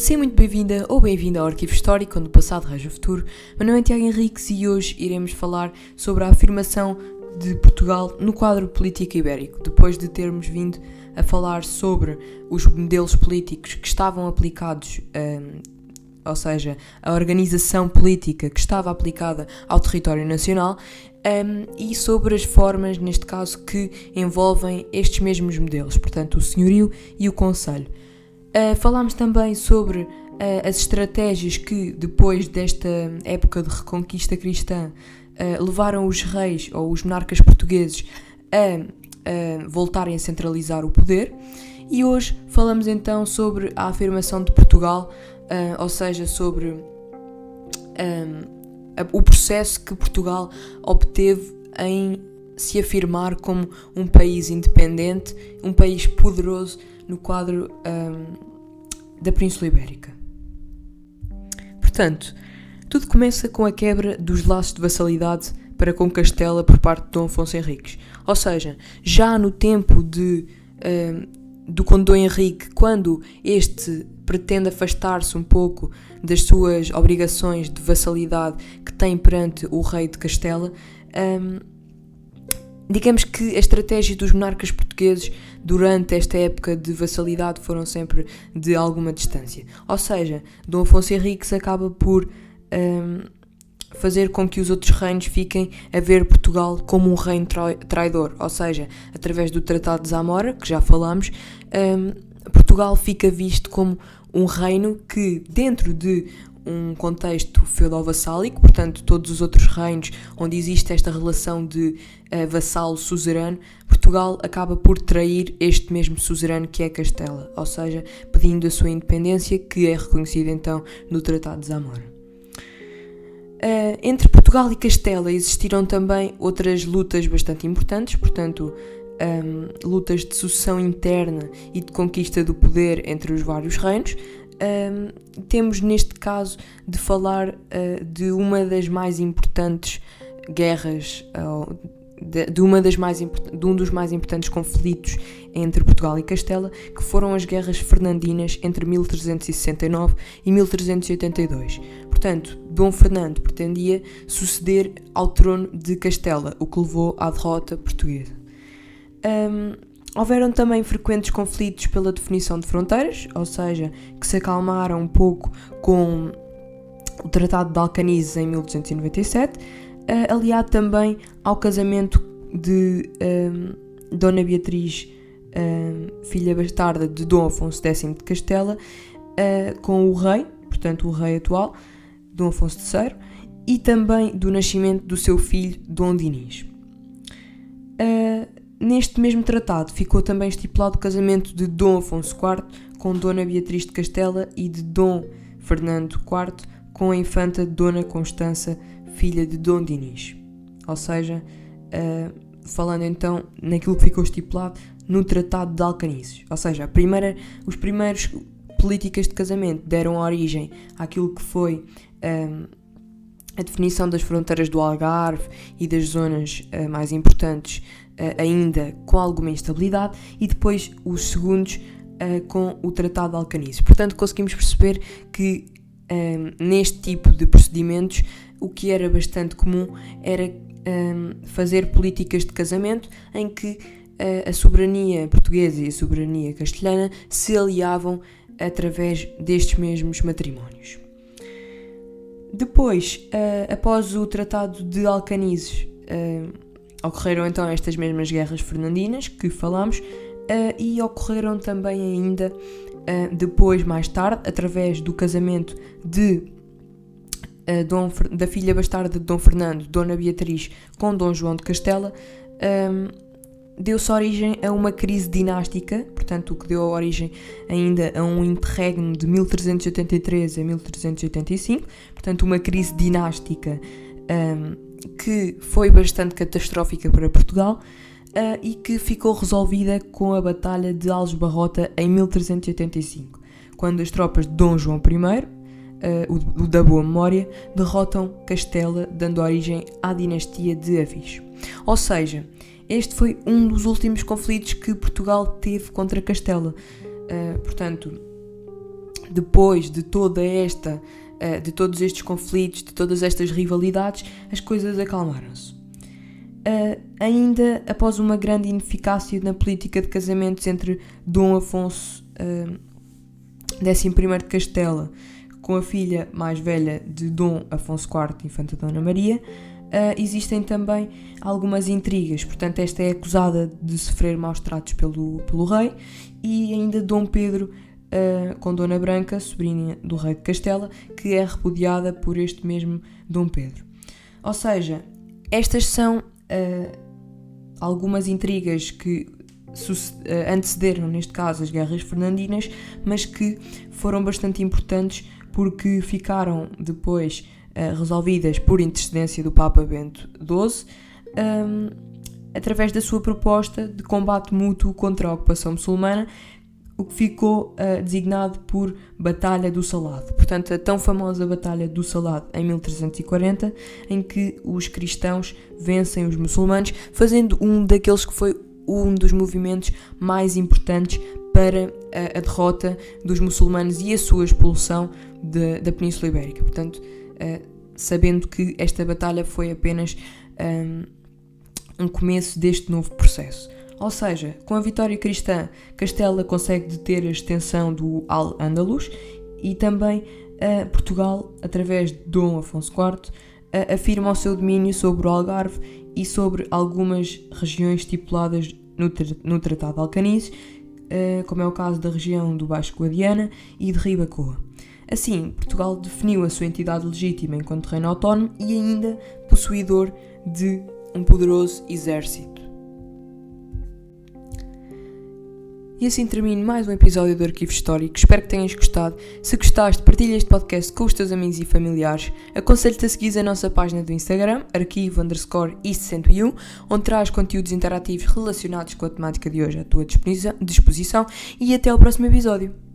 Seja muito bem-vinda ou bem-vindo ao Arquivo Histórico, onde o passado rege o futuro. Meu nome é Tiago Henriques e hoje iremos falar sobre a afirmação de Portugal no quadro político ibérico, depois de termos vindo a falar sobre os modelos políticos que estavam aplicados, um, ou seja, a organização política que estava aplicada ao território nacional, um, e sobre as formas, neste caso, que envolvem estes mesmos modelos, portanto, o senhorio e o conselho. Uh, falámos também sobre uh, as estratégias que, depois desta época de reconquista cristã, uh, levaram os reis ou os monarcas portugueses a voltarem a centralizar o poder. E hoje falamos então sobre a afirmação de Portugal, ou seja, sobre a, o processo que Portugal obteve em se afirmar como um país independente, um país poderoso no quadro um, da Península Ibérica. Portanto, tudo começa com a quebra dos laços de vassalidade para com Castela por parte de Dom Afonso Henriques. Ou seja, já no tempo de, um, do Conde Dom Henrique, quando este pretende afastar-se um pouco das suas obrigações de vassalidade que tem perante o rei de Castela, um, digamos que a estratégia dos monarcas portugueses durante esta época de vassalidade foram sempre de alguma distância. Ou seja, Dom Afonso Henriques acaba por um, fazer com que os outros reinos fiquem a ver Portugal como um reino traidor. Ou seja, através do Tratado de Zamora, que já falamos, um, Portugal fica visto como um reino que, dentro de um contexto feudal-vassálico, portanto, todos os outros reinos onde existe esta relação de uh, vassalo-suzerano, Portugal acaba por trair este mesmo suzerano que é Castela, ou seja, pedindo a sua independência, que é reconhecida então no Tratado de Zamora. Uh, entre Portugal e Castela existiram também outras lutas bastante importantes, portanto, um, lutas de sucessão interna e de conquista do poder entre os vários reinos, um, temos neste caso de falar uh, de uma das mais importantes guerras, uh, de, de, uma das mais de um dos mais importantes conflitos entre Portugal e Castela, que foram as guerras fernandinas entre 1369 e 1382. Portanto, Dom Fernando pretendia suceder ao trono de Castela, o que levou à derrota portuguesa. Um, Houveram também frequentes conflitos pela definição de fronteiras, ou seja, que se acalmaram um pouco com o Tratado de Alcanices em 1297, eh, aliado também ao casamento de um, ehm, Dona Beatriz, um, ehm, filha bastarda de Dom Afonso X de Castela, uh, com o rei, portanto o rei atual, Dom Afonso III, e também do nascimento do seu filho Dom Dinis. Uh, Neste mesmo tratado ficou também estipulado o casamento de Dom Afonso IV com Dona Beatriz de Castela e de Dom Fernando IV com a infanta Dona Constança, filha de Dom Dinis. Ou seja, uh, falando então naquilo que ficou estipulado no Tratado de Alcanices. Ou seja, primeira, os primeiros políticas de casamento deram origem àquilo que foi ah, a definição das fronteiras do Algarve e das zonas uh, mais importantes uh, ainda com alguma instabilidade, e depois os segundos uh, com o Tratado de Alcanices. Portanto, conseguimos perceber que ehm, neste tipo de procedimentos o que era bastante comum era ehm, fazer políticas de casamento em que a soberania portuguesa e a soberania castelhana se aliavam através destes mesmos matrimónios. Depois, uh, após o Tratado de Alcanices, uh, Ocorreram então estas mesmas guerras fernandinas que falamos uh, e ocorreram também ainda depois, mais tarde, através do casamento de Dom, da filha bastarda de Dom Fernando, Dona Beatriz, com Dom João de Castela, ehm, deu-se origem a uma crise dinástica, portanto, o que deu origem ainda a um interregno de 1383 a 1385, portanto, uma crise dinástica. Um, que foi bastante catastrófica para Portugal uh, e que ficou resolvida com a Batalha de Alves Barrota em 1385, quando as tropas de Dom João I, uh, o, o, da Boa Memória, derrotam Castela, dando origem à dinastia de Avis. Ou seja, este foi um dos últimos conflitos que Portugal teve contra Castela. Uh, portanto, depois de toda esta, uh, de todos estes conflitos, de todas estas rivalidades, as coisas acalmaram-se. Uh, ainda após uma grande ineficácia na política de casamentos entre Dom Afonso uh, XI de Castela com a filha mais velha de Dom Afonso IV, Infanta Dona Maria, uh, existem também algumas intrigas. Portanto, esta é acusada de sofrer maus tratos pelo, pelo rei e ainda Dom Pedro uh, com Dona Branca, sobrinha do rei de Castela, que é repudiada por este mesmo Dom Pedro. Ou seja, estas são uh, algumas intrigas que uh, antecederam, neste caso, as guerras fernandinas, mas que foram bastante importantes porque ficaram depois uh, resolvidas por intercedência do Papa Bento XII, um, através da sua proposta de combate mútuo contra a ocupação muçulmana, o que ficou uh, designado por Batalha do Salado. Portanto, a tão famosa Batalha do Salado em 1340, em que os cristãos vencem os muçulmanos, fazendo um daqueles que foi um dos movimentos mais importantes para a, a derrota dos muçulmanos e a sua expulsão de, da Península Ibérica. Portanto, uh, sabendo que esta batalha foi apenas um, um começo deste novo processo. Ou seja, com a vitória cristã, Castela consegue deter a extensão do Al-Ándalus e também uh, Portugal, através de Dom Afonso IV, uh, afirma o seu domínio sobre o Algarve e sobre algumas regiões estipuladas no, no Tratado de Alcanices, uh, como é o caso da região do Baixo Guadiana e de Ribacoa. Assim, Portugal definiu a sua entidade legítima enquanto reino autónomo e ainda possuidor de um poderoso exército. E assim termino mais um episódio do Arquivo Histórico. Espero que tenhas gostado. Se gostaste, partilha este podcast com os teus amigos e familiares. Aconselho-te a seguir a nossa página do Instagram, arquivo underscore 101, onde traz conteúdos interativos relacionados com a temática de hoje à tua disposição. E até ao próximo episódio.